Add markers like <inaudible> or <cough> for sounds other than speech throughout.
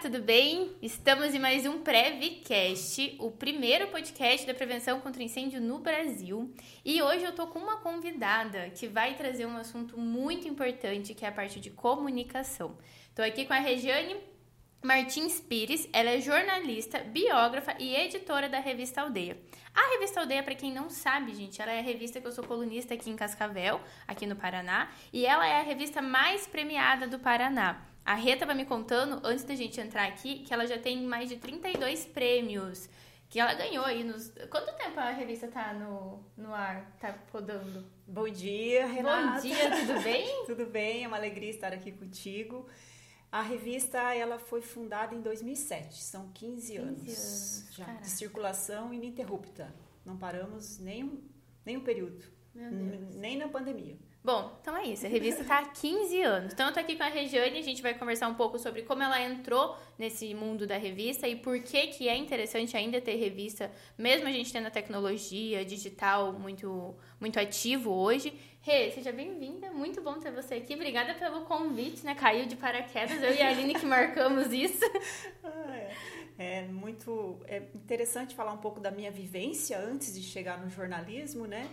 tudo bem? Estamos em mais um Prevcast, o primeiro podcast da prevenção contra incêndio no Brasil. E hoje eu tô com uma convidada que vai trazer um assunto muito importante, que é a parte de comunicação. Tô aqui com a Regiane Martins Pires, ela é jornalista, biógrafa e editora da revista Aldeia. A revista Aldeia, para quem não sabe, gente, ela é a revista que eu sou colunista aqui em Cascavel, aqui no Paraná, e ela é a revista mais premiada do Paraná. A Rê tava me contando, antes da gente entrar aqui, que ela já tem mais de 32 prêmios que ela ganhou aí nos. Quanto tempo a revista tá no, no ar, tá rodando? Bom dia, Renata. Bom dia, tudo <laughs> bem? tudo bem, é uma alegria estar aqui contigo. A revista ela foi fundada em 2007, são 15, 15 anos, anos já de circulação ininterrupta. Não paramos nenhum, nenhum período, nem na pandemia. Bom, então é isso. A revista está há 15 anos. Então eu tô aqui com a Regiane, a gente vai conversar um pouco sobre como ela entrou nesse mundo da revista e por que que é interessante ainda ter revista, mesmo a gente tendo a tecnologia digital muito muito ativo hoje. Rê, seja bem-vinda. Muito bom ter você aqui. Obrigada pelo convite, né? Caiu de paraquedas. Eu e a Aline que marcamos isso. Ah, é. é muito é interessante falar um pouco da minha vivência antes de chegar no jornalismo, né?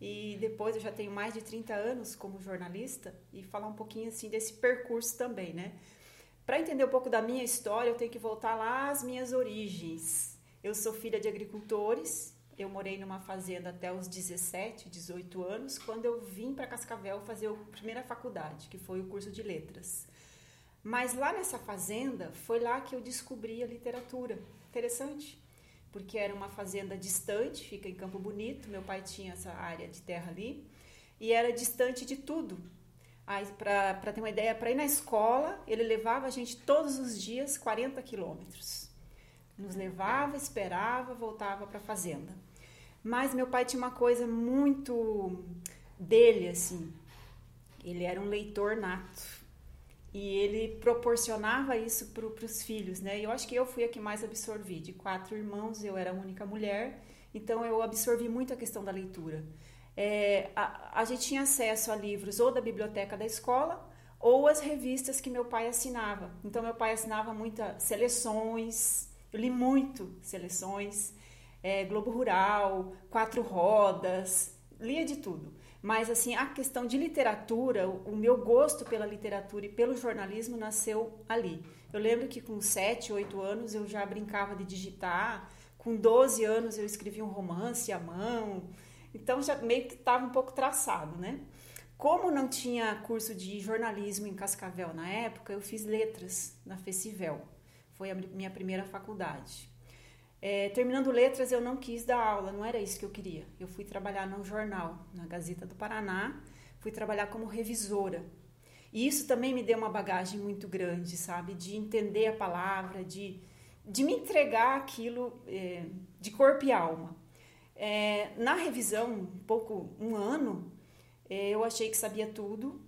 E depois eu já tenho mais de 30 anos como jornalista e falar um pouquinho assim desse percurso também, né? Para entender um pouco da minha história, eu tenho que voltar lá às minhas origens. Eu sou filha de agricultores. Eu morei numa fazenda até os 17, 18 anos, quando eu vim para Cascavel fazer a primeira faculdade, que foi o curso de letras. Mas lá nessa fazenda, foi lá que eu descobri a literatura. Interessante porque era uma fazenda distante, fica em Campo Bonito. Meu pai tinha essa área de terra ali e era distante de tudo. Para ter uma ideia, para ir na escola, ele levava a gente todos os dias 40 quilômetros. Nos levava, esperava, voltava para a fazenda. Mas meu pai tinha uma coisa muito dele, assim. Ele era um leitor nato e ele proporcionava isso para os filhos, né? E eu acho que eu fui a que mais absorvi. De quatro irmãos, eu era a única mulher, então eu absorvi muito a questão da leitura. É, a, a gente tinha acesso a livros ou da biblioteca da escola ou as revistas que meu pai assinava. Então, meu pai assinava muitas seleções, eu li muito seleções, é, Globo Rural, Quatro Rodas, lia de tudo. Mas assim, a questão de literatura, o meu gosto pela literatura e pelo jornalismo nasceu ali. Eu lembro que com 7, 8 anos eu já brincava de digitar, com 12 anos eu escrevi um romance à mão. Então já meio que estava um pouco traçado, né? Como não tinha curso de jornalismo em Cascavel na época, eu fiz letras na Festival. Foi a minha primeira faculdade. É, terminando letras, eu não quis dar aula, não era isso que eu queria. Eu fui trabalhar num jornal, na Gazeta do Paraná, fui trabalhar como revisora. E isso também me deu uma bagagem muito grande, sabe? De entender a palavra, de, de me entregar aquilo é, de corpo e alma. É, na revisão, um pouco, um ano, é, eu achei que sabia tudo,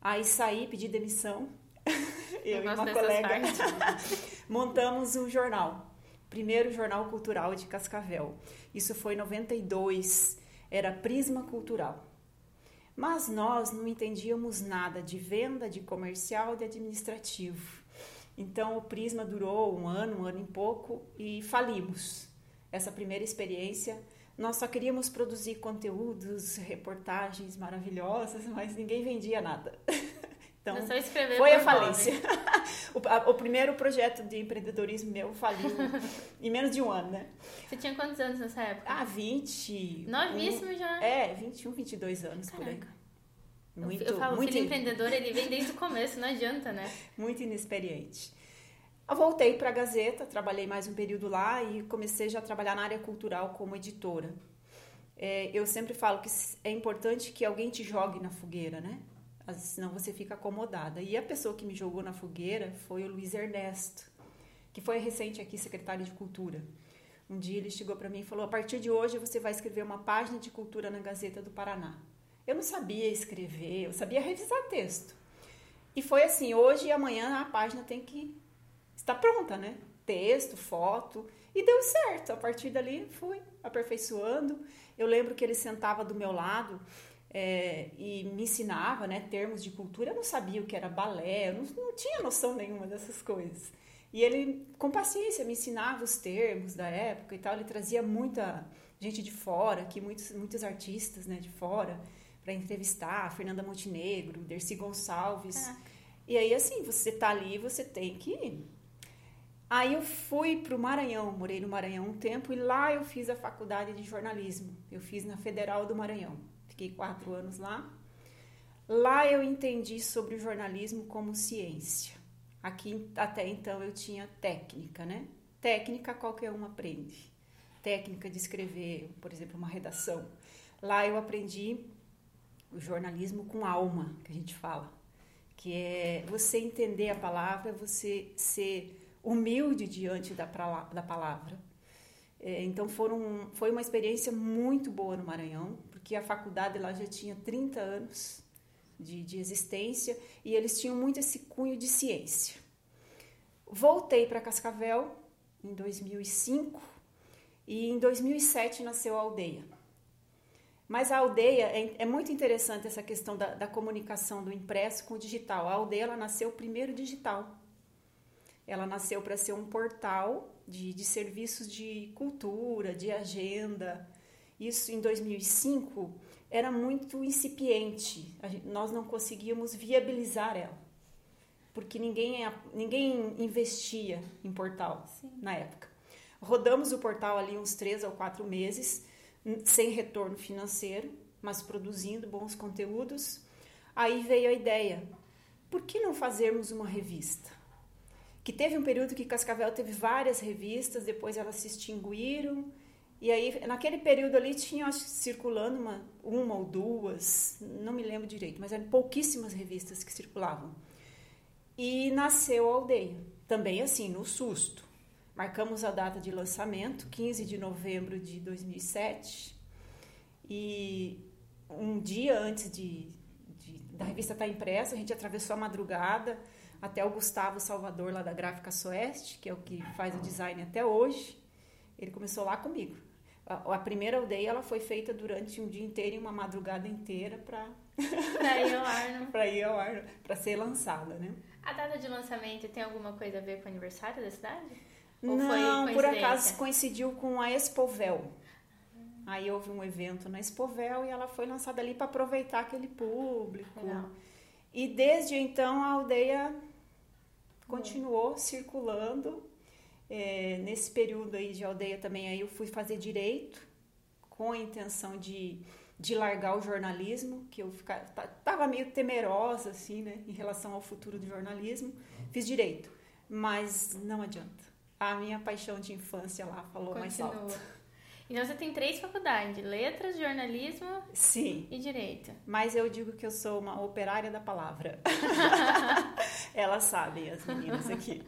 aí saí, pedi demissão. <laughs> eu, eu e uma colega <laughs> montamos um jornal primeiro jornal cultural de Cascavel. Isso foi em 92, era Prisma Cultural. Mas nós não entendíamos nada de venda, de comercial, de administrativo. Então o Prisma durou um ano, um ano e pouco e falimos. Essa primeira experiência, nós só queríamos produzir conteúdos, reportagens maravilhosas, mas ninguém vendia nada. <laughs> Então, foi a falência. <laughs> o, a, o, primeiro projeto de empreendedorismo meu faliu <laughs> em menos de um ano, né? Você tinha quantos anos nessa época? Ah, 20. Novíssimo um, já. É, 21, 22 anos Caraca. por aí. Muito, eu falo, muito... o empreendedor, ele vem desde o <laughs> começo, não adianta, né? Muito inexperiente. Eu voltei para a Gazeta, trabalhei mais um período lá e comecei já a trabalhar na área cultural como editora. É, eu sempre falo que é importante que alguém te jogue na fogueira, né? Senão você fica acomodada. E a pessoa que me jogou na fogueira foi o Luiz Ernesto, que foi recente aqui secretário de Cultura. Um dia ele chegou para mim e falou: "A partir de hoje você vai escrever uma página de cultura na Gazeta do Paraná". Eu não sabia escrever, eu sabia revisar texto. E foi assim, hoje e amanhã a página tem que estar pronta, né? Texto, foto, e deu certo. A partir dali fui aperfeiçoando. Eu lembro que ele sentava do meu lado é, e me ensinava né, termos de cultura. Eu não sabia o que era balé, eu não, não tinha noção nenhuma dessas coisas. E ele, com paciência, me ensinava os termos da época e tal. Ele trazia muita gente de fora, aqui muitos, muitos artistas né, de fora, para entrevistar. Fernanda Montenegro, Dercy Gonçalves. Ah. E aí, assim, você tá ali, você tem que Aí eu fui para o Maranhão, morei no Maranhão um tempo e lá eu fiz a faculdade de jornalismo. Eu fiz na Federal do Maranhão. Fiquei quatro anos lá. Lá eu entendi sobre o jornalismo como ciência. Aqui até então eu tinha técnica, né? Técnica qualquer um aprende. Técnica de escrever, por exemplo, uma redação. Lá eu aprendi o jornalismo com alma, que a gente fala, que é você entender a palavra, você ser humilde diante da, da palavra. É, então foram, foi uma experiência muito boa no Maranhão, porque a faculdade lá já tinha 30 anos de, de existência e eles tinham muito esse cunho de ciência. Voltei para Cascavel em 2005 e em 2007 nasceu a aldeia. Mas a aldeia, é, é muito interessante essa questão da, da, comunicação do impresso com o digital. A aldeia ela nasceu primeiro digital. Ela nasceu para ser um portal de, de serviços de cultura, de agenda. Isso em 2005 era muito incipiente. Gente, nós não conseguíamos viabilizar ela, porque ninguém, ninguém investia em portal Sim. na época. Rodamos o portal ali uns três ou quatro meses, sem retorno financeiro, mas produzindo bons conteúdos. Aí veio a ideia: por que não fazermos uma revista? que teve um período que Cascavel teve várias revistas, depois elas se extinguiram. E aí, naquele período ali, tinha acho, circulando uma, uma ou duas, não me lembro direito, mas eram pouquíssimas revistas que circulavam. E nasceu a aldeia, também assim, no susto. Marcamos a data de lançamento, 15 de novembro de 2007. E um dia antes de, de da revista estar impressa, a gente atravessou a madrugada até o Gustavo Salvador, lá da Gráfica Soeste, que é o que faz o design até hoje. Ele começou lá comigo. A, a primeira aldeia ela foi feita durante um dia inteiro e uma madrugada inteira para <laughs> ir ao ar, para ir ao ar, para ser lançada, né? A data de lançamento tem alguma coisa a ver com o aniversário da cidade? Ou Não, por acaso coincidiu com a Expovel. Aí houve um evento na Expovel e ela foi lançada ali para aproveitar aquele público. Legal. E desde então a aldeia continuou circulando. É, nesse período aí de aldeia também aí eu fui fazer direito com a intenção de, de largar o jornalismo, que eu ficava, tava meio temerosa assim, né, em relação ao futuro do jornalismo. Fiz direito, mas não adianta. A minha paixão de infância lá falou Continua. mais alto. Então você tem três faculdades: letras, jornalismo Sim. e direito. Mas eu digo que eu sou uma operária da palavra. <laughs> Elas sabem, as meninas aqui.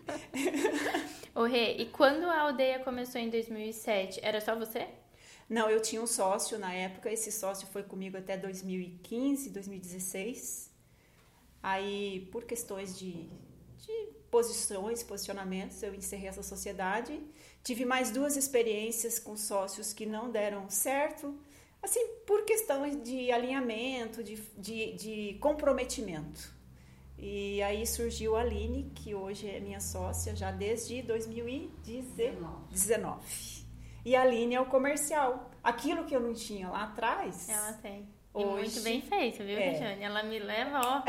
<laughs> Ô Rê, e quando a aldeia começou em 2007, era só você? Não, eu tinha um sócio na época. Esse sócio foi comigo até 2015, 2016. Aí, por questões de, de posições, posicionamentos, eu encerrei essa sociedade Tive mais duas experiências com sócios que não deram certo, assim, por questões de alinhamento, de, de, de comprometimento. E aí surgiu a Aline, que hoje é minha sócia já desde 2019. E a Aline é o comercial. Aquilo que eu não tinha lá atrás. Ela tem. E Hoje, muito bem feito, viu, é. Regiane? Ela me leva, ó.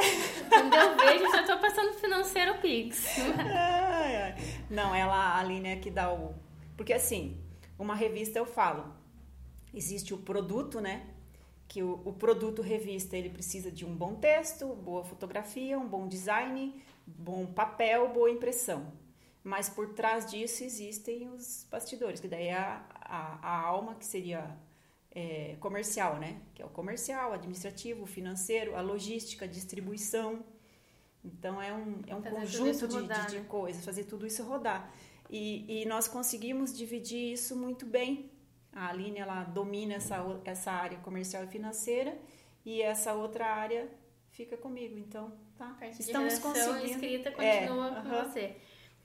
quando eu vejo, já tô passando financeiro Pix. <laughs> Não, ela, a Aline é que dá o. Porque assim, uma revista eu falo, existe o produto, né? Que o, o produto revista ele precisa de um bom texto, boa fotografia, um bom design, bom papel, boa impressão. Mas por trás disso existem os bastidores, que daí é a, a, a alma que seria é, comercial, né? Que é o comercial, administrativo, financeiro, a logística, distribuição. Então é um, é um conjunto de, rodar, de, de né? coisas, fazer tudo isso rodar. E, e, nós conseguimos dividir isso muito bem. A Aline ela domina essa, essa área comercial e financeira e essa outra área fica comigo. Então, tá. Estamos conseguindo. escrita continua é, com uh -huh. você.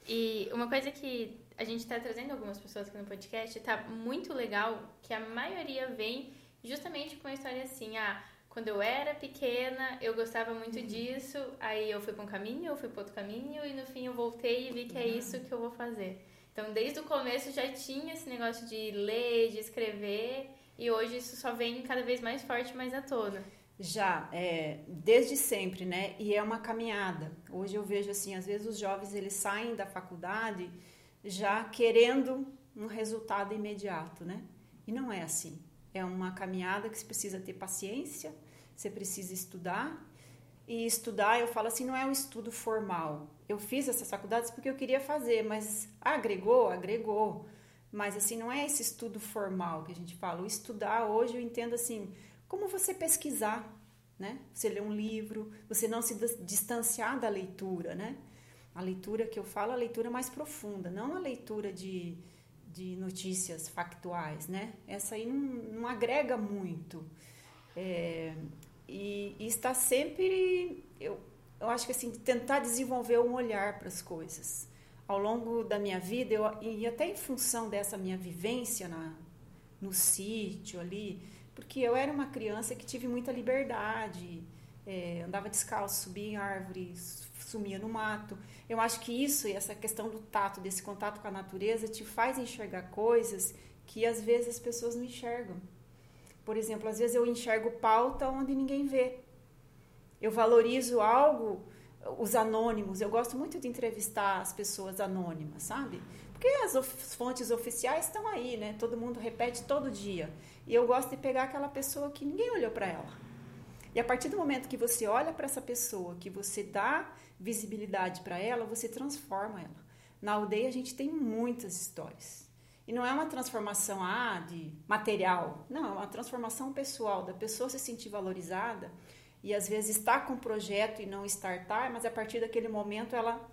E uma coisa que a gente está trazendo algumas pessoas aqui no podcast, tá muito legal que a maioria vem justamente com a história assim, ah, quando eu era pequena, eu gostava muito disso, aí eu fui para um caminho, eu fui para outro caminho e no fim eu voltei e vi que é uhum. isso que eu vou fazer. Então, desde o começo já tinha esse negócio de ler, de escrever, e hoje isso só vem cada vez mais forte, mais à tona. Já, é, desde sempre, né? E é uma caminhada. Hoje eu vejo assim, às vezes os jovens eles saem da faculdade já querendo um resultado imediato, né? E não é assim. É uma caminhada que você precisa ter paciência, você precisa estudar. E estudar, eu falo assim, não é um estudo formal. Eu fiz essas faculdades porque eu queria fazer, mas agregou, agregou. Mas assim, não é esse estudo formal que a gente fala. O estudar hoje eu entendo assim, como você pesquisar, né? Você ler um livro, você não se distanciar da leitura, né? A leitura que eu falo, a leitura mais profunda, não a leitura de, de notícias factuais, né? Essa aí não, não agrega muito. É, e, e está sempre, eu, eu acho que assim, tentar desenvolver um olhar para as coisas. Ao longo da minha vida, eu, e até em função dessa minha vivência na, no sítio ali, porque eu era uma criança que tive muita liberdade, é, andava descalço, subia em árvores, sumia no mato. Eu acho que isso e essa questão do tato, desse contato com a natureza, te faz enxergar coisas que às vezes as pessoas não enxergam. Por exemplo, às vezes eu enxergo pauta onde ninguém vê. Eu valorizo algo, os anônimos. Eu gosto muito de entrevistar as pessoas anônimas, sabe? Porque as fontes oficiais estão aí, né? Todo mundo repete todo dia. E eu gosto de pegar aquela pessoa que ninguém olhou para ela e a partir do momento que você olha para essa pessoa, que você dá visibilidade para ela, você transforma ela. Na aldeia a gente tem muitas histórias. E não é uma transformação ah, de material, não, é uma transformação pessoal, da pessoa se sentir valorizada e às vezes estar com um projeto e não startar, mas a partir daquele momento ela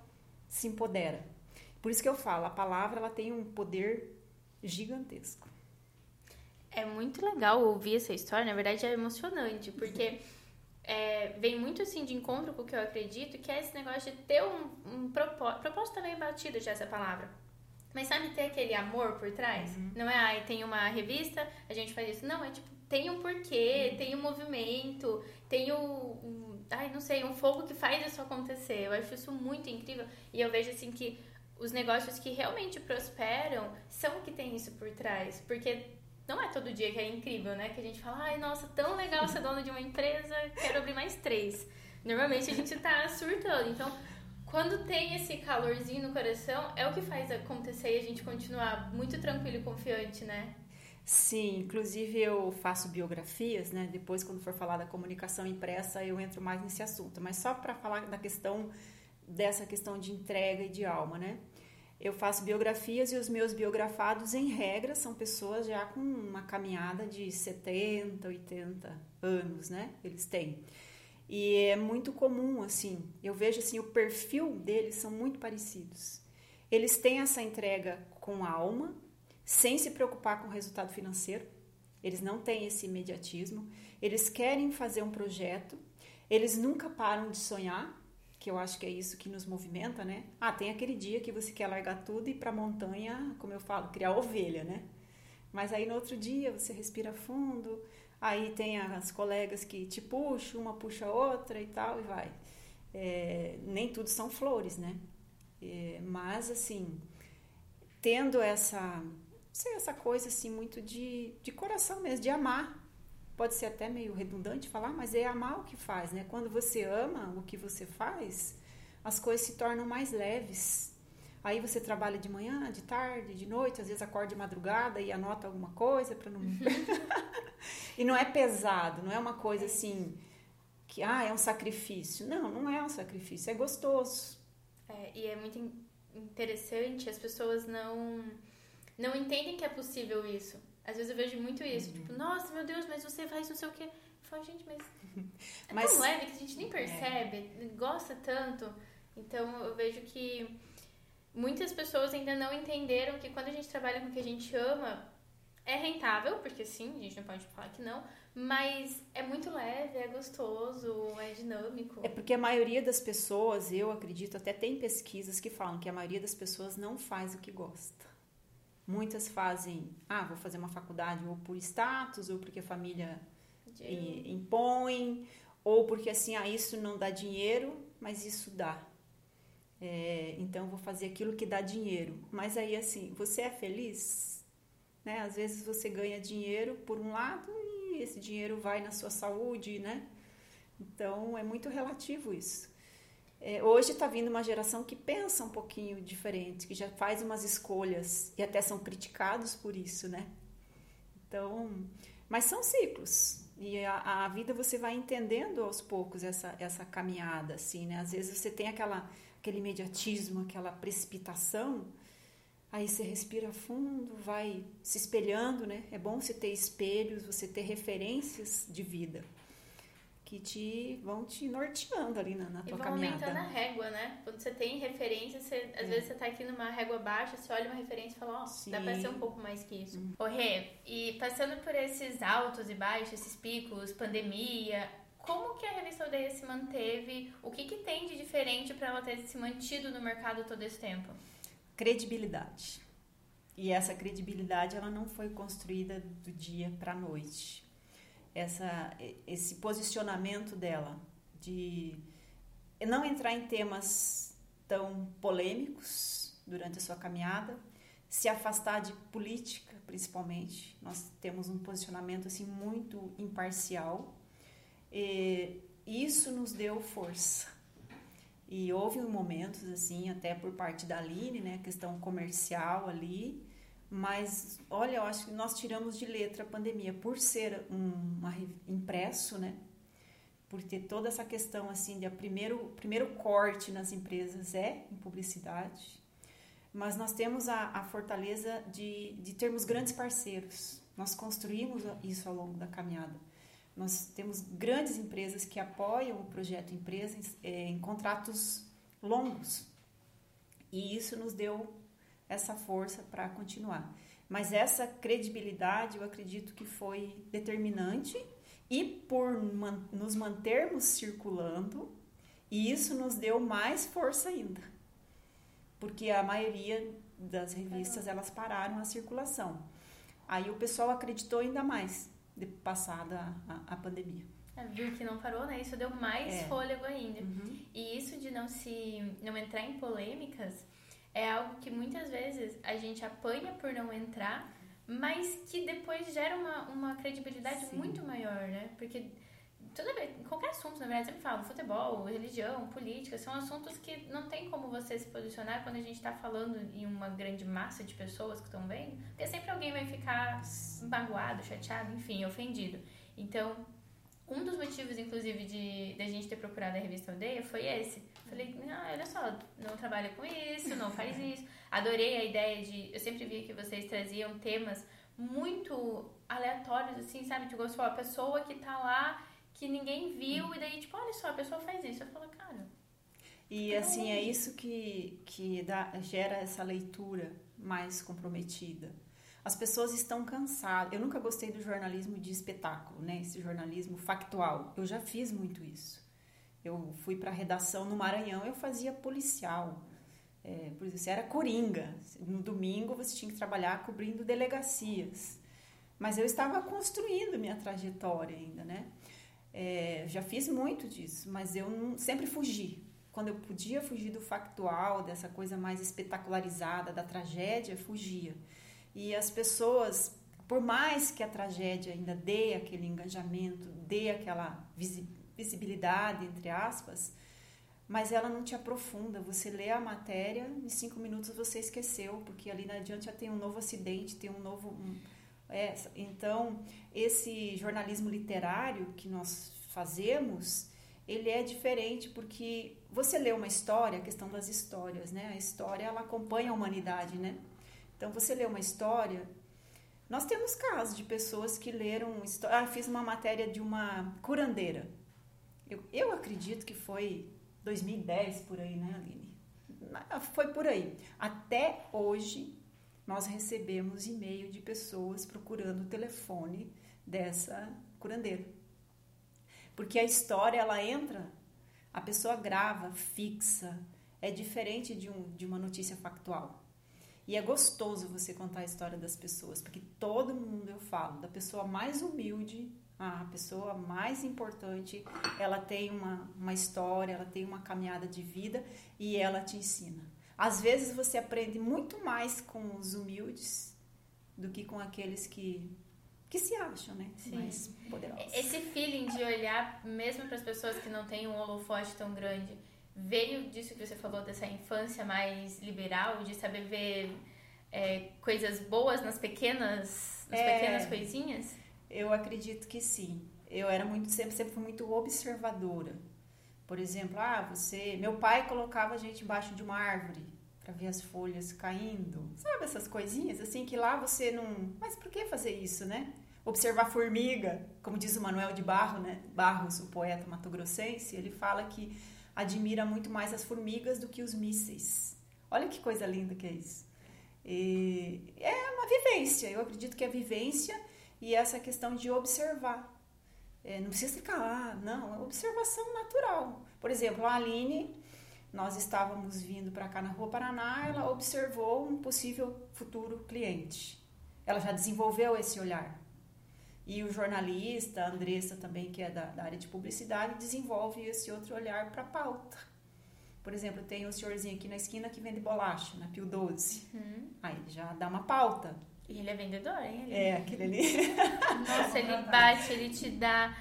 se empodera. Por isso que eu falo, a palavra ela tem um poder gigantesco. É muito legal ouvir essa história, na verdade é emocionante, porque é, vem muito assim de encontro com o que eu acredito, que é esse negócio de ter um, um propósito. Propósito também é batido já essa palavra. Mas sabe ter aquele amor por trás? Uhum. Não é, ai, tem uma revista, a gente faz isso. Não, é tipo, tem um porquê, uhum. tem um movimento, tem o. Um, ai, não sei, um fogo que faz isso acontecer. Eu acho isso muito incrível. E eu vejo assim que os negócios que realmente prosperam são que tem isso por trás. Porque não é todo dia que é incrível, né? Que a gente fala, ai, nossa, tão legal ser dona de uma empresa, quero abrir mais três. Normalmente a gente tá surtando. Então, quando tem esse calorzinho no coração, é o que faz acontecer e a gente continuar muito tranquilo e confiante, né? Sim, inclusive eu faço biografias, né? Depois, quando for falar da comunicação impressa, eu entro mais nesse assunto. Mas só para falar da questão dessa questão de entrega e de alma, né? Eu faço biografias e os meus biografados, em regra, são pessoas já com uma caminhada de 70, 80 anos, né? Eles têm. E é muito comum, assim, eu vejo assim, o perfil deles são muito parecidos. Eles têm essa entrega com alma, sem se preocupar com o resultado financeiro. Eles não têm esse imediatismo. Eles querem fazer um projeto. Eles nunca param de sonhar que eu acho que é isso que nos movimenta, né? Ah, tem aquele dia que você quer largar tudo e ir para a montanha, como eu falo, criar ovelha, né? Mas aí no outro dia você respira fundo, aí tem as colegas que te puxam, uma puxa a outra e tal, e vai. É, nem tudo são flores, né? É, mas, assim, tendo essa, sei, essa coisa, assim, muito de, de coração mesmo, de amar pode ser até meio redundante falar, mas é amar o que faz, né? Quando você ama o que você faz, as coisas se tornam mais leves. Aí você trabalha de manhã, de tarde, de noite, às vezes acorda de madrugada e anota alguma coisa para não. <laughs> e não é pesado, não é uma coisa assim que ah, é um sacrifício. Não, não é um sacrifício, é gostoso. É, e é muito interessante, as pessoas não não entendem que é possível isso. Às vezes eu vejo muito isso, tipo, uhum. tipo, nossa, meu Deus, mas você faz não sei o quê. Eu falo, gente, mas <laughs> é mas, tão leve que a gente nem percebe, é. gosta tanto. Então eu vejo que muitas pessoas ainda não entenderam que quando a gente trabalha com o que a gente ama, é rentável, porque sim, a gente não pode falar que não, mas é muito leve, é gostoso, é dinâmico. É porque a maioria das pessoas, eu acredito, até tem pesquisas que falam que a maioria das pessoas não faz o que gosta. Muitas fazem, ah, vou fazer uma faculdade ou por status ou porque a família impõem, ou porque assim, ah, isso não dá dinheiro, mas isso dá. É, então vou fazer aquilo que dá dinheiro. Mas aí assim, você é feliz? Né? Às vezes você ganha dinheiro por um lado e esse dinheiro vai na sua saúde, né? Então é muito relativo isso. É, hoje está vindo uma geração que pensa um pouquinho diferente, que já faz umas escolhas e até são criticados por isso, né? Então, mas são ciclos. E a, a, vida você vai entendendo aos poucos essa, essa caminhada, assim, né? Às vezes você tem aquela, aquele imediatismo, aquela precipitação, aí você respira fundo, vai se espelhando, né? É bom você ter espelhos, você ter referências de vida que te vão te norteando ali na, na tua caminhada. E vão aumentando a régua, né? Quando você tem referência, você, às é. vezes você tá aqui numa régua baixa, você olha uma referência e fala, ó, oh, dá pra ser um pouco mais que isso. Hum. Ô, Rê, e passando por esses altos e baixos, esses picos, pandemia, como que a revista Aldeia se manteve? O que, que tem de diferente para ela ter se mantido no mercado todo esse tempo? Credibilidade. E essa credibilidade ela não foi construída do dia para a noite essa, esse posicionamento dela de não entrar em temas tão polêmicos durante a sua caminhada, se afastar de política, principalmente. Nós temos um posicionamento assim muito imparcial. E isso nos deu força. E houve momentos assim, até por parte da Aline, né, questão comercial ali, mas, olha, eu acho que nós tiramos de letra a pandemia por ser um uma, impresso, né? Por ter toda essa questão assim de a primeiro primeiro corte nas empresas é em publicidade, mas nós temos a, a fortaleza de, de termos grandes parceiros. Nós construímos isso ao longo da caminhada. Nós temos grandes empresas que apoiam o projeto empresa em, é, em contratos longos. E isso nos deu essa força para continuar. Mas essa credibilidade eu acredito que foi determinante e por man nos mantermos circulando, isso nos deu mais força ainda. Porque a maioria das revistas elas pararam a circulação. Aí o pessoal acreditou ainda mais de passada a, a pandemia. É, viu que não parou, né? Isso deu mais é. fôlego ainda. Uhum. E isso de não se não entrar em polêmicas é algo que muitas vezes a gente apanha por não entrar, mas que depois gera uma, uma credibilidade Sim. muito maior, né? Porque toda vez, qualquer assunto, na verdade, sempre falo, futebol, religião, política, são assuntos que não tem como você se posicionar quando a gente está falando em uma grande massa de pessoas que estão vendo, porque sempre alguém vai ficar magoado, chateado, enfim, ofendido. Então, um dos motivos, inclusive, de, de a gente ter procurado a revista Aldeia foi esse Falei, não, olha só, não trabalha com isso, não faz <laughs> isso. Adorei a ideia de. Eu sempre vi que vocês traziam temas muito aleatórios, assim, sabe? Tipo, a pessoa que tá lá, que ninguém viu, e daí, tipo, olha só, a pessoa faz isso. Eu falo, cara. E assim, é isso que, que dá, gera essa leitura mais comprometida. As pessoas estão cansadas. Eu nunca gostei do jornalismo de espetáculo, né? Esse jornalismo factual. Eu já fiz muito isso. Eu fui para a redação no Maranhão, eu fazia policial. É, por exemplo, você era coringa. No domingo você tinha que trabalhar cobrindo delegacias. Mas eu estava construindo minha trajetória ainda, né? É, já fiz muito disso, mas eu não, sempre fugi. Quando eu podia fugir do factual, dessa coisa mais espetacularizada, da tragédia, fugia. E as pessoas, por mais que a tragédia ainda dê aquele engajamento, dê aquela visibilidade, entre aspas, mas ela não te aprofunda. Você lê a matéria, em cinco minutos você esqueceu, porque ali na adiante já tem um novo acidente, tem um novo. Um, é, então, esse jornalismo literário que nós fazemos, ele é diferente porque você lê uma história, a questão das histórias, né? A história ela acompanha a humanidade, né? Então, você lê uma história. Nós temos casos de pessoas que leram. Ah, fiz uma matéria de uma curandeira eu, eu acredito que foi 2010 por aí, né, Aline? Foi por aí. Até hoje, nós recebemos e-mail de pessoas procurando o telefone dessa curandeira. Porque a história, ela entra, a pessoa grava, fixa, é diferente de, um, de uma notícia factual. E é gostoso você contar a história das pessoas, porque todo mundo eu falo, da pessoa mais humilde A pessoa mais importante, ela tem uma, uma história, ela tem uma caminhada de vida e ela te ensina. Às vezes você aprende muito mais com os humildes do que com aqueles que que se acham, né? Sim. Mais poderosos. Esse feeling de olhar mesmo para as pessoas que não têm um holofote tão grande, veio disso que você falou dessa infância mais liberal, de saber ver é, coisas boas nas pequenas, nas é, pequenas coisinhas? Eu acredito que sim. Eu era muito sempre sempre fui muito observadora. Por exemplo, ah, você, meu pai colocava a gente embaixo de uma árvore para ver as folhas caindo. Sabe essas coisinhas assim que lá você não, mas por que fazer isso, né? Observar formiga, como diz o Manuel de Barro, né? Barros, o poeta mato-grossense, ele fala que admira muito mais as formigas do que os mísseis. Olha que coisa linda que é isso. E é uma vivência, eu acredito que é vivência e essa questão de observar. É, não precisa ficar lá, não, é observação natural. Por exemplo, a Aline, nós estávamos vindo para cá na Rua Paraná, ela observou um possível futuro cliente. Ela já desenvolveu esse olhar. E o jornalista, a Andressa também, que é da, da área de publicidade, desenvolve esse outro olhar para a pauta. Por exemplo, tem um senhorzinho aqui na esquina que vende bolacha, na Pio 12. Uhum. Aí ele já dá uma pauta. E ele é vendedor, hein? Ele... É, aquele ali. <laughs> Nossa, ele bate, ele te dá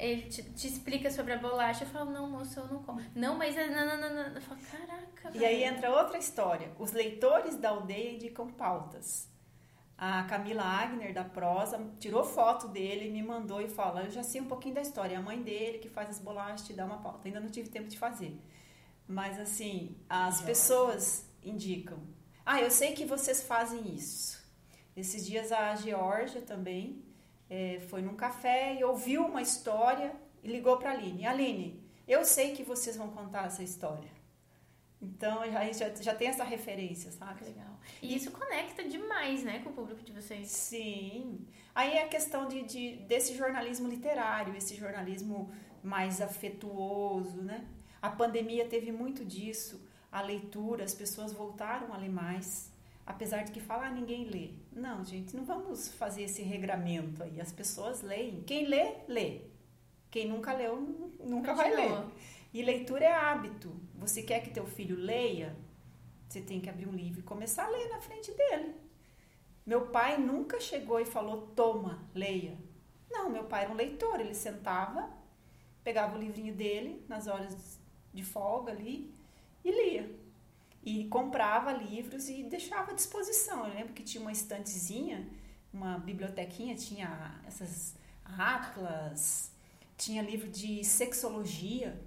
ele te, te, explica sobre a bolacha. Eu falo, não, moço, eu não como. Não, mas é. Não, não, não, não. Eu falo, caraca. E aí entra outra história. Os leitores da aldeia indicam pautas. A Camila Agner, da prosa, tirou foto dele, me mandou e fala: Eu já sei um pouquinho da história. É a mãe dele que faz as bolachas te dá uma pauta. Ainda não tive tempo de fazer. Mas, assim, as pessoas indicam: Ah, eu sei que vocês fazem isso. Esses dias a Georgia também é, foi num café e ouviu uma história e ligou para a Aline. Aline, eu sei que vocês vão contar essa história. Então já, já, já tem essa referência, sabe? Legal. E isso conecta demais, né, com o público de vocês. Sim. Aí é a questão de, de, desse jornalismo literário, esse jornalismo mais afetuoso, né? A pandemia teve muito disso. A leitura, as pessoas voltaram a ler mais apesar de que falar ah, ninguém lê. Não, gente, não vamos fazer esse regramento aí. As pessoas leem. Quem lê, lê. Quem nunca leu, nunca Continua. vai ler. E leitura é hábito. Você quer que teu filho leia? Você tem que abrir um livro e começar a ler na frente dele. Meu pai nunca chegou e falou: "Toma, leia". Não, meu pai era um leitor, ele sentava, pegava o livrinho dele nas horas de folga ali e lia e comprava livros e deixava à disposição. Eu lembro que tinha uma estantezinha, uma bibliotequinha, tinha essas atlas, tinha livro de sexologia.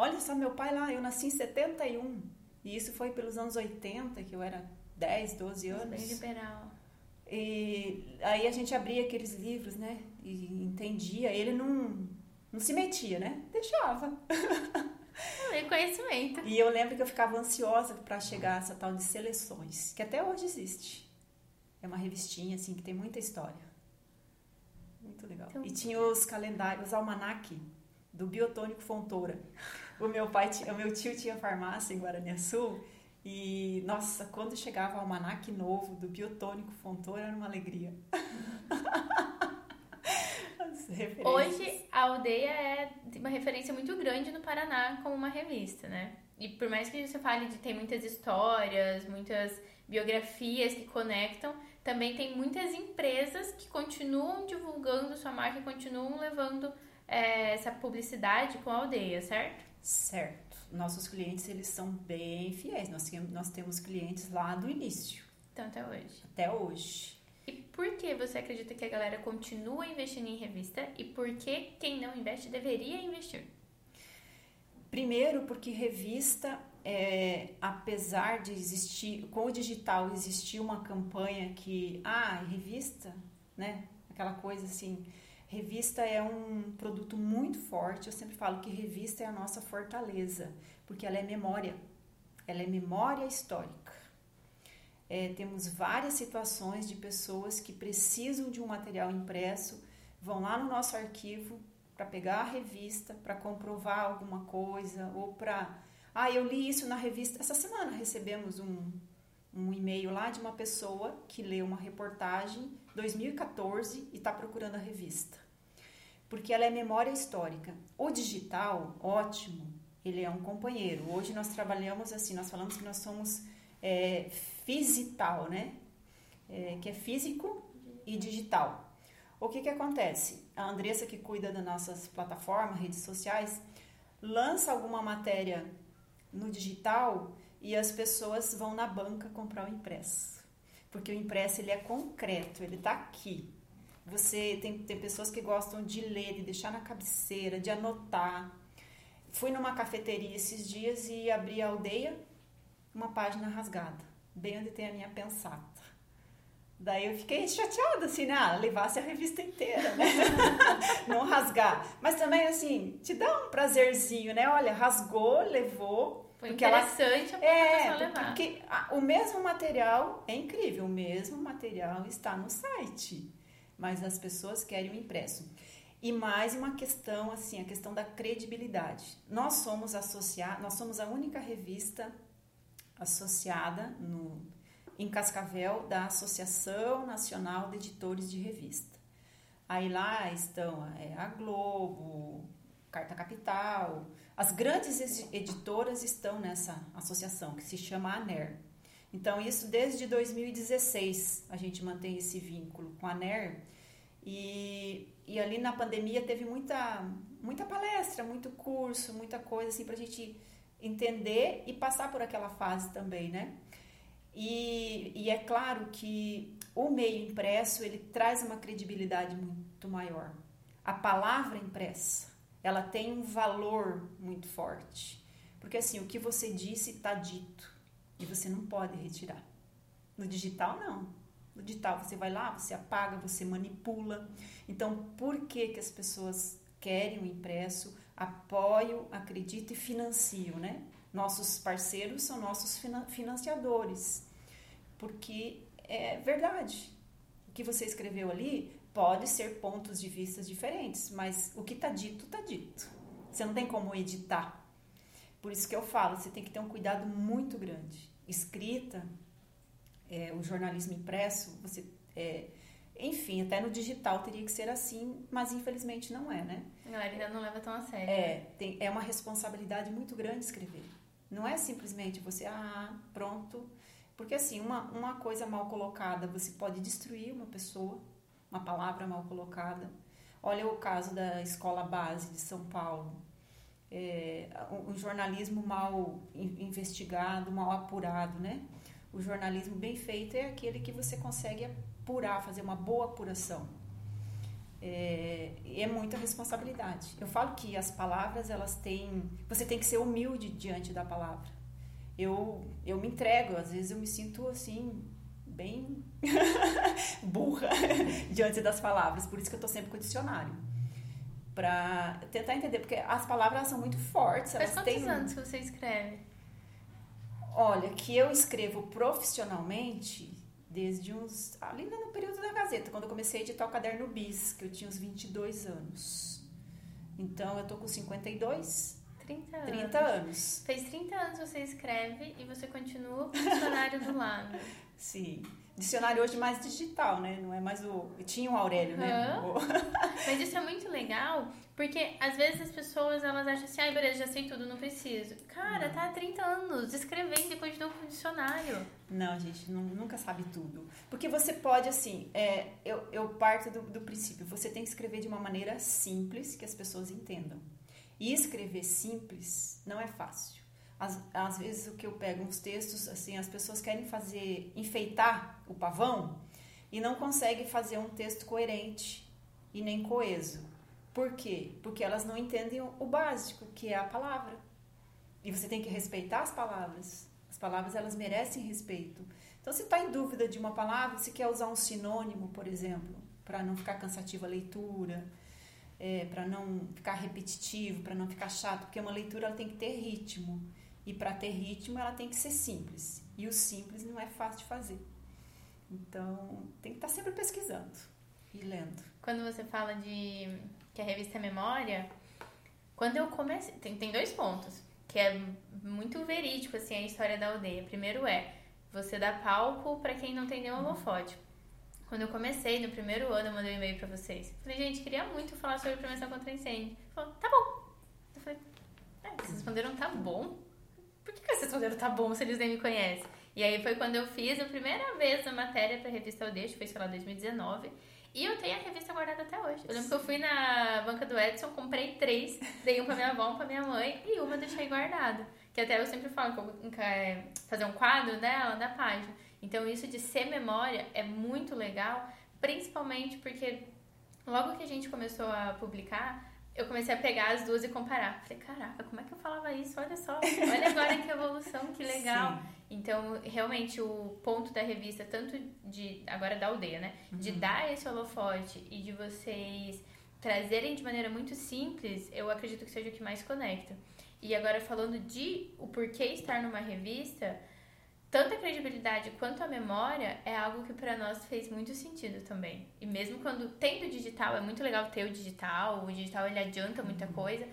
Olha só, meu pai lá, eu nasci em 71, e isso foi pelos anos 80, que eu era 10, 12 anos. Bem liberal. E aí a gente abria aqueles livros, né? E entendia. Ele não, não se metia, né? Deixava. conhecimento. E eu lembro que eu ficava ansiosa para chegar a essa tal de seleções, que até hoje existe. É uma revistinha, assim, que tem muita história. Muito legal. Então, e tinha os calendários, os almanac do Biotônico Fontoura. O meu pai, o meu tio tinha farmácia em Guaraniaçu e, nossa, quando chegava o almanac novo do Biotônico Fontoura era uma alegria. <laughs> Hoje a aldeia é uma referência muito grande no Paraná como uma revista, né? E por mais que você fale de tem muitas histórias, muitas biografias que conectam, também tem muitas empresas que continuam divulgando sua marca e continuam levando é, essa publicidade com a aldeia, certo? Certo. Nossos clientes, eles são bem fiéis. Nós, nós temos clientes lá do início. Então, até hoje. Até hoje. E por que você acredita que a galera continua investindo em revista e por que quem não investe deveria investir? Primeiro, porque revista, é, apesar de existir, com o digital existir uma campanha que, ah, revista, né? Aquela coisa assim, revista é um produto muito forte. Eu sempre falo que revista é a nossa fortaleza, porque ela é memória, ela é memória histórica. É, temos várias situações de pessoas que precisam de um material impresso, vão lá no nosso arquivo para pegar a revista, para comprovar alguma coisa, ou para. Ah, eu li isso na revista. Essa semana recebemos um, um e-mail lá de uma pessoa que leu uma reportagem 2014 e está procurando a revista. Porque ela é memória histórica. O digital, ótimo, ele é um companheiro. Hoje nós trabalhamos assim, nós falamos que nós somos é, fisital, né? É, que é físico e digital. O que, que acontece? A Andressa, que cuida das nossas plataformas, redes sociais, lança alguma matéria no digital e as pessoas vão na banca comprar o impresso. Porque o impresso ele é concreto, ele está aqui. Você tem, tem pessoas que gostam de ler, de deixar na cabeceira, de anotar. Fui numa cafeteria esses dias e abri a aldeia, uma página rasgada, bem onde tem a minha pensata. Daí eu fiquei chateada, assim, né? Ah, levasse a revista inteira, né? <laughs> Não rasgar. Mas também, assim, te dá um prazerzinho, né? Olha, rasgou, levou. Foi porque interessante ela... é, levar. Porque o mesmo material é incrível, o mesmo material está no site, mas as pessoas querem o impresso. E mais uma questão, assim, a questão da credibilidade. Nós somos associados, nós somos a única revista associada no em Cascavel da Associação Nacional de Editores de Revista. Aí lá estão é, a Globo, Carta Capital, as grandes editoras estão nessa associação que se chama ANER. Então, isso desde 2016 a gente mantém esse vínculo com a ANER. E, e ali na pandemia teve muita, muita palestra, muito curso, muita coisa assim para a gente entender e passar por aquela fase também, né? E, e é claro que o meio impresso ele traz uma credibilidade muito maior. A palavra impressa ela tem um valor muito forte. Porque assim, o que você disse está dito e você não pode retirar. No digital, não. No digital, você vai lá, você apaga, você manipula. Então, por que, que as pessoas querem o impresso, apoiam, acreditam e financiam, né? Nossos parceiros são nossos financiadores, porque é verdade. O que você escreveu ali pode ser pontos de vista diferentes, mas o que está dito, está dito. Você não tem como editar. Por isso que eu falo, você tem que ter um cuidado muito grande. Escrita, é, o jornalismo impresso, você é, enfim, até no digital teria que ser assim, mas infelizmente não é, né? A galera ainda não leva tão a sério. É, tem, é uma responsabilidade muito grande escrever. Não é simplesmente você, ah, pronto. Porque assim, uma, uma coisa mal colocada, você pode destruir uma pessoa, uma palavra mal colocada. Olha o caso da escola base de São Paulo. É, um, jornalismo mal investigado, mal apurado, né? O jornalismo bem feito é aquele que você consegue apurar, fazer uma boa apuração. É, é muita responsabilidade. Eu falo que as palavras, elas têm. Você tem que ser humilde diante da palavra. Eu, eu me entrego, às vezes eu me sinto assim, bem <laughs> burra <laughs> diante das palavras. Por isso que eu estou sempre com o dicionário. Para tentar entender, porque as palavras são muito fortes. Faz quantos têm... anos que você escreve? Olha, que eu escrevo profissionalmente desde uns. ali no período da Gazeta, quando eu comecei a editar o caderno Bis, que eu tinha uns 22 anos. Então eu tô com 52. 30 anos. 30 anos. Fez 30 anos você escreve e você continua com o dicionário do lado. <laughs> Sim. Dicionário hoje mais digital, né? Não é mais o. Tinha o Aurélio, uhum. né? <laughs> Mas isso é muito legal, porque às vezes as pessoas elas acham assim, ai, beleza, já sei tudo, não preciso. Cara, não. tá há 30 anos escrevendo e continua com o dicionário. Não, gente, não, nunca sabe tudo. Porque você pode, assim, é, eu, eu parto do, do princípio, você tem que escrever de uma maneira simples que as pessoas entendam. E escrever simples não é fácil. Às, às vezes o que eu pego uns textos, assim, as pessoas querem fazer, enfeitar o pavão e não conseguem fazer um texto coerente e nem coeso. Por quê? Porque elas não entendem o básico, que é a palavra. E você tem que respeitar as palavras. As palavras, elas merecem respeito. Então, se está em dúvida de uma palavra, se quer usar um sinônimo, por exemplo, para não ficar cansativa a leitura, é, para não ficar repetitivo, para não ficar chato, porque uma leitura ela tem que ter ritmo. E para ter ritmo, ela tem que ser simples. E o simples não é fácil de fazer. Então, tem que estar tá sempre pesquisando e lendo. Quando você fala de que a revista é memória, quando eu comecei. Tem, tem dois pontos, que é muito verídico assim, a história da aldeia. Primeiro é você dá palco para quem não tem nenhum holofote. Quando eu comecei, no primeiro ano, eu mandei um e-mail pra vocês. Falei, gente, queria muito falar sobre prevenção contra incêndio. Falou, tá bom. Eu falei, é, vocês responderam tá bom? Por que, que responderam tá bom se eles nem me conhecem? E aí foi quando eu fiz a primeira vez a matéria pra revista Eu Deixo, foi, sei lá, 2019. E eu tenho a revista guardada até hoje. Eu lembro que eu fui na banca do Edson, comprei três, dei um pra minha avó, um pra minha mãe e uma deixei guardada. Que até eu sempre falo que eu vou fazer um quadro dela na página. Então isso de ser memória é muito legal, principalmente porque logo que a gente começou a publicar, eu comecei a pegar as duas e comparar. Falei, caraca, como é que eu falava isso? Olha só, olha agora que evolução, que legal. Sim. Então, realmente, o ponto da revista, tanto de, agora da aldeia, né? De uhum. dar esse holofote e de vocês trazerem de maneira muito simples, eu acredito que seja o que mais conecta. E agora, falando de o porquê estar numa revista, tanto a credibilidade quanto a memória é algo que para nós fez muito sentido também. E mesmo quando tem o digital, é muito legal ter o digital, o digital ele adianta muita uhum. coisa,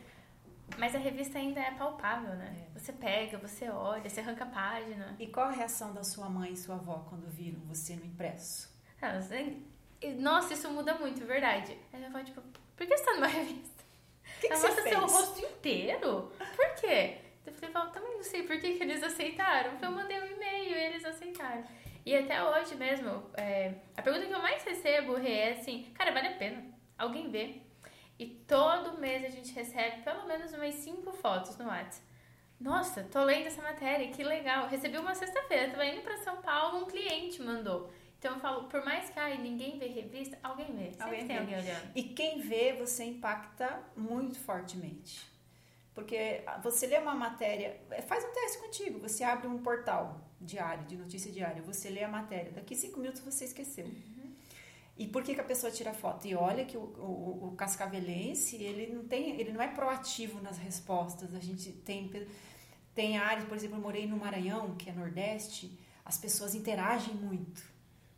mas a revista ainda é palpável, né? É. Você pega, você olha, você arranca a página. E qual a reação da sua mãe e sua avó quando viram você no impresso? Nossa, isso muda muito, verdade. Ela fala, tipo, por que você tá numa <laughs> revista? Que que Ela mostra seu rosto inteiro? Por quê? Eu falei, Val, também não sei por que, que eles aceitaram. Eu mandei um e-mail e eles aceitaram. E até hoje mesmo, é, a pergunta que eu mais recebo é assim, cara, vale a pena? Alguém vê? E todo mês a gente recebe pelo menos umas cinco fotos no WhatsApp. Nossa, tô lendo essa matéria, que legal. Recebi uma sexta-feira, tava indo para São Paulo, um cliente mandou. Então eu falo, por mais que ai, ninguém vê revista, alguém vê. Sempre alguém tem vê. alguém olhando. E quem vê, você impacta muito fortemente. Porque você lê uma matéria, é, faz um teste contigo. Você abre um portal diário, de notícia diária, você lê a matéria. Daqui cinco minutos você esqueceu. Uhum. E por que, que a pessoa tira foto? E olha que o, o, o, cascavelense, ele não, tem, ele não é proativo nas respostas. A gente tem, tem áreas, por exemplo, eu morei no Maranhão, que é Nordeste, as pessoas interagem muito.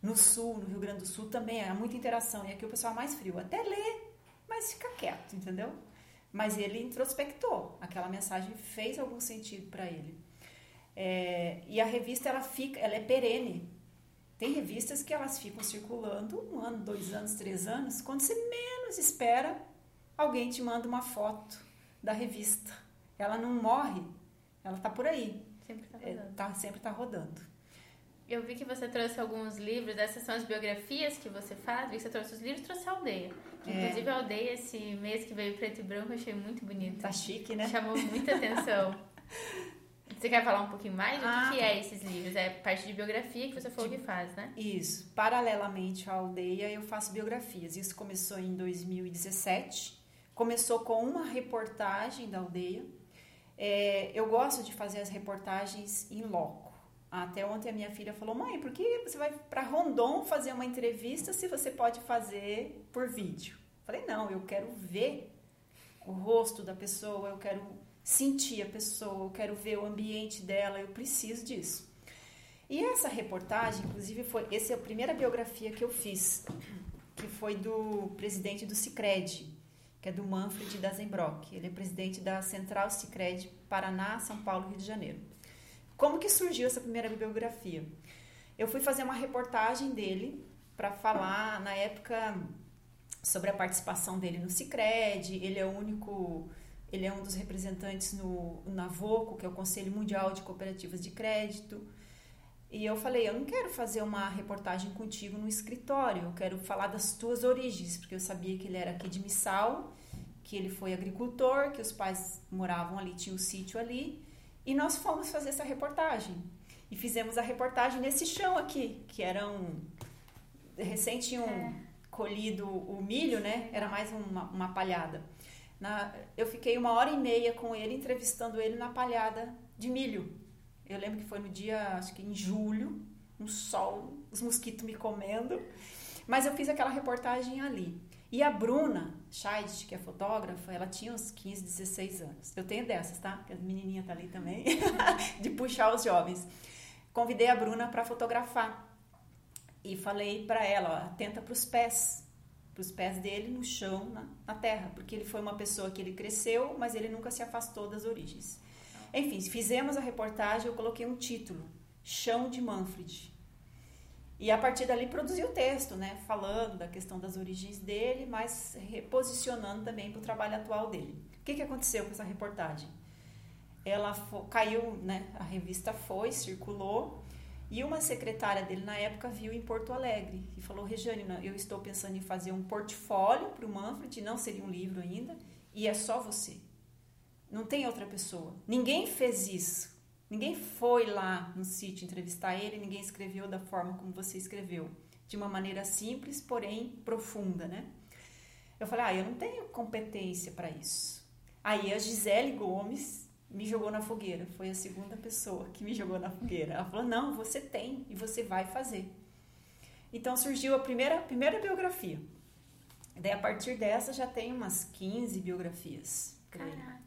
No Sul, no Rio Grande do Sul também, há muita interação. E aqui o pessoal é mais frio. Até lê, mas fica quieto, entendeu? Mas ele introspectou. Aquela mensagem fez algum sentido para ele. É, e a revista ela fica, ela é perene. Tem revistas que elas ficam circulando um ano, dois anos, três anos. Quando você menos espera, alguém te manda uma foto da revista. Ela não morre, ela está por aí. Sempre está rodando. É, tá, sempre está rodando. Eu vi que você trouxe alguns livros, essas são as biografias que você faz, vi que você trouxe os livros, trouxe a aldeia. É. Inclusive a aldeia, esse mês que veio preto e branco, eu achei muito bonito. Tá chique, né? Chamou muita atenção. <laughs> Você quer falar um pouquinho mais? Ah, o que, que é esses livros? É parte de biografia que você falou que faz, né? Isso. Paralelamente à aldeia, eu faço biografias. Isso começou em 2017. Começou com uma reportagem da aldeia. É, eu gosto de fazer as reportagens em loco. Até ontem a minha filha falou: Mãe, por que você vai para Rondon fazer uma entrevista se você pode fazer por vídeo? Falei: Não, eu quero ver o rosto da pessoa, eu quero sentir a pessoa, eu quero ver o ambiente dela, eu preciso disso. E essa reportagem, inclusive, foi essa é a primeira biografia que eu fiz, que foi do presidente do Cicred, que é do Manfred Dazenbrock. Ele é presidente da Central Cicred Paraná, São Paulo, Rio de Janeiro. Como que surgiu essa primeira bibliografia? Eu fui fazer uma reportagem dele para falar na época sobre a participação dele no Cicred. Ele é o único, ele é um dos representantes no Navoco, que é o Conselho Mundial de Cooperativas de Crédito. E eu falei, eu não quero fazer uma reportagem contigo no escritório, eu quero falar das tuas origens, porque eu sabia que ele era aqui de Missal, que ele foi agricultor, que os pais moravam ali, tinha um sítio ali, e nós fomos fazer essa reportagem. E fizemos a reportagem nesse chão aqui, que era um. Recente tinham é. colhido o milho, né? Era mais uma, uma palhada. Na, eu fiquei uma hora e meia com ele, entrevistando ele na palhada de milho. Eu lembro que foi no dia, acho que em julho, um sol, os mosquitos me comendo. Mas eu fiz aquela reportagem ali. E a Bruna Scheid, que é fotógrafa, ela tinha uns 15, 16 anos. Eu tenho dessas, tá? A menininha tá ali também, <laughs> de puxar os jovens. Convidei a Bruna para fotografar e falei para ela, ó, atenta para os pés, para os pés dele no chão, na, na, terra, porque ele foi uma pessoa que ele cresceu, mas ele nunca se afastou das origens. Enfim, fizemos a reportagem, eu coloquei um título, Chão de Manfred. E a partir dali produziu o texto, né? Falando da questão das origens dele, mas reposicionando também para o trabalho atual dele. O que, que aconteceu com essa reportagem? Ela caiu, né? A revista foi, circulou, e uma secretária dele na época viu em Porto Alegre e falou: Regiane, eu estou pensando em fazer um portfólio para o Manfred, não seria um livro ainda, e é só você. Não tem outra pessoa. Ninguém fez isso. Ninguém foi lá no sítio entrevistar ele, ninguém escreveu da forma como você escreveu, de uma maneira simples, porém profunda, né? Eu falei: "Ah, eu não tenho competência para isso". Aí a Gisele Gomes me jogou na fogueira, foi a segunda pessoa que me jogou na fogueira. Ela falou: "Não, você tem e você vai fazer". Então surgiu a primeira primeira biografia. Daí a partir dessa já tem umas 15 biografias. Caraca.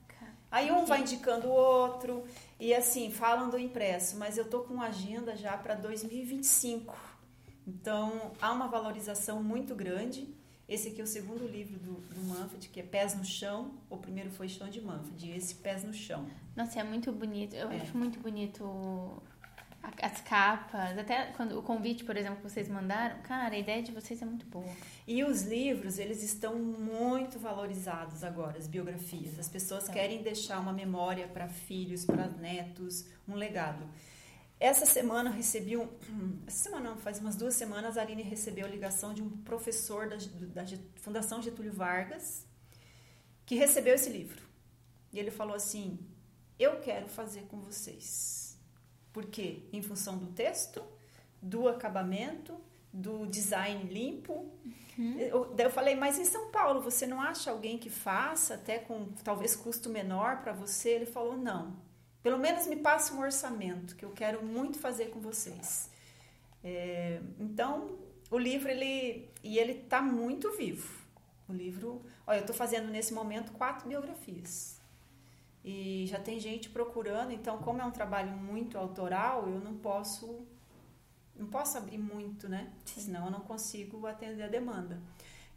Aí um vai indicando o outro e assim, falam do impresso, mas eu tô com agenda já para 2025. Então, há uma valorização muito grande. Esse aqui é o segundo livro do, do Manfred, que é Pés no Chão. O primeiro foi Chão de Manfred, e esse Pés no Chão. Nossa, é muito bonito. Eu é. acho muito bonito as capas, até quando o convite, por exemplo, que vocês mandaram, cara, a ideia de vocês é muito boa. E os livros, eles estão muito valorizados agora, as biografias. As pessoas é. querem deixar uma memória para filhos, para netos, um legado. Essa semana recebi um. <clears throat> Essa semana não, faz umas duas semanas, a Aline recebeu a ligação de um professor da, da Fundação Getúlio Vargas que recebeu esse livro. E ele falou assim: Eu quero fazer com vocês por quê? Em função do texto, do acabamento, do design limpo. Uhum. Eu, daí eu falei, mas em São Paulo você não acha alguém que faça, até com talvez custo menor para você? Ele falou, não. Pelo menos me passa um orçamento, que eu quero muito fazer com vocês. É, então, o livro, ele, e ele está muito vivo. O livro, olha, eu estou fazendo nesse momento quatro biografias e já tem gente procurando, então como é um trabalho muito autoral, eu não posso não posso abrir muito, né? Sim. Senão eu não consigo atender a demanda.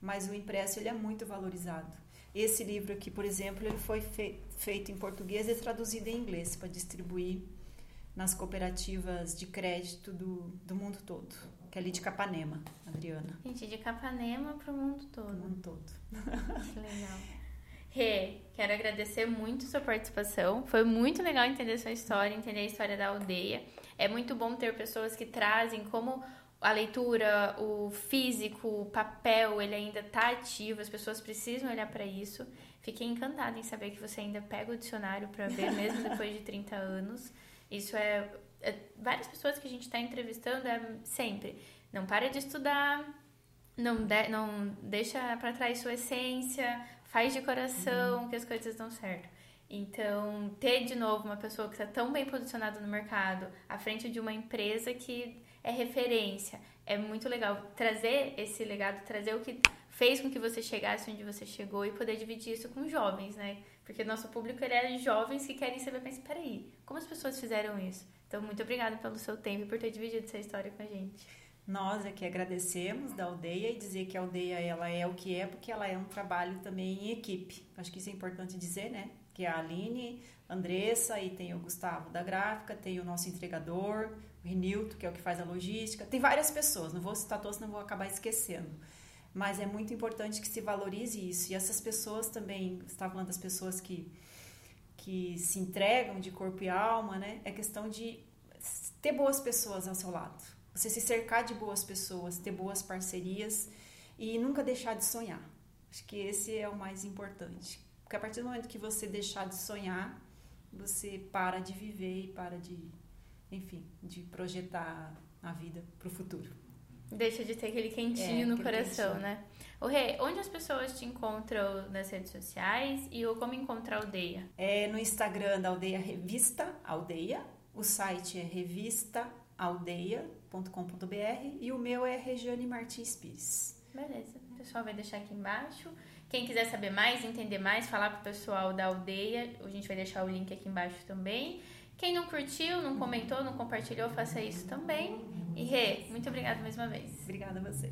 Mas o impresso ele é muito valorizado. Esse livro aqui, por exemplo, ele foi fei feito em português e traduzido em inglês para distribuir nas cooperativas de crédito do, do mundo todo. Que é ali de Capanema, Adriana. Gente, de Capanema para o mundo todo. O mundo todo. Que legal. <laughs> Rê, quero agradecer muito sua participação. Foi muito legal entender sua história, entender a história da aldeia. É muito bom ter pessoas que trazem como a leitura, o físico, o papel, ele ainda está ativo, as pessoas precisam olhar para isso. Fiquei encantada em saber que você ainda pega o dicionário para ver, <laughs> mesmo depois de 30 anos. Isso é, é várias pessoas que a gente está entrevistando é sempre. Não para de estudar, não, de, não deixa para trás sua essência, faz de coração uhum. que as coisas dão certo. Então, ter de novo uma pessoa que está tão bem posicionada no mercado, à frente de uma empresa que é referência, é muito legal trazer esse legado, trazer o que fez com que você chegasse onde você chegou e poder dividir isso com jovens, né? Porque nosso público ele é jovens que querem saber, mas peraí, como as pessoas fizeram isso? Então, muito obrigada pelo seu tempo e por ter dividido essa história com a gente. Nós aqui agradecemos da aldeia e dizer que a aldeia ela é o que é, porque ela é um trabalho também em equipe. Acho que isso é importante dizer, né? Que é a Aline, Andressa e tem o Gustavo da gráfica, tem o nosso entregador, o Renilton, que é o que faz a logística. Tem várias pessoas, não vou citar todos, não vou acabar esquecendo. Mas é muito importante que se valorize isso. E essas pessoas também, você estava falando das pessoas que, que se entregam de corpo e alma, né? É questão de ter boas pessoas ao seu lado você se cercar de boas pessoas, ter boas parcerias e nunca deixar de sonhar. Acho que esse é o mais importante. Porque a partir do momento que você deixar de sonhar, você para de viver e para de, enfim, de projetar a vida para o futuro. Deixa de ter aquele quentinho é, no coração, quentinho. né? O Rê, onde as pessoas te encontram nas redes sociais e ou como encontrar a aldeia? É no Instagram da Aldeia Revista Aldeia. O site é revista aldeia.com.br e o meu é Regiane Martins Pires. Beleza, o pessoal vai deixar aqui embaixo. Quem quiser saber mais, entender mais, falar pro pessoal da aldeia, a gente vai deixar o link aqui embaixo também. Quem não curtiu, não comentou, não compartilhou, faça isso também. E Rê, muito obrigada mais uma vez. Obrigada a você.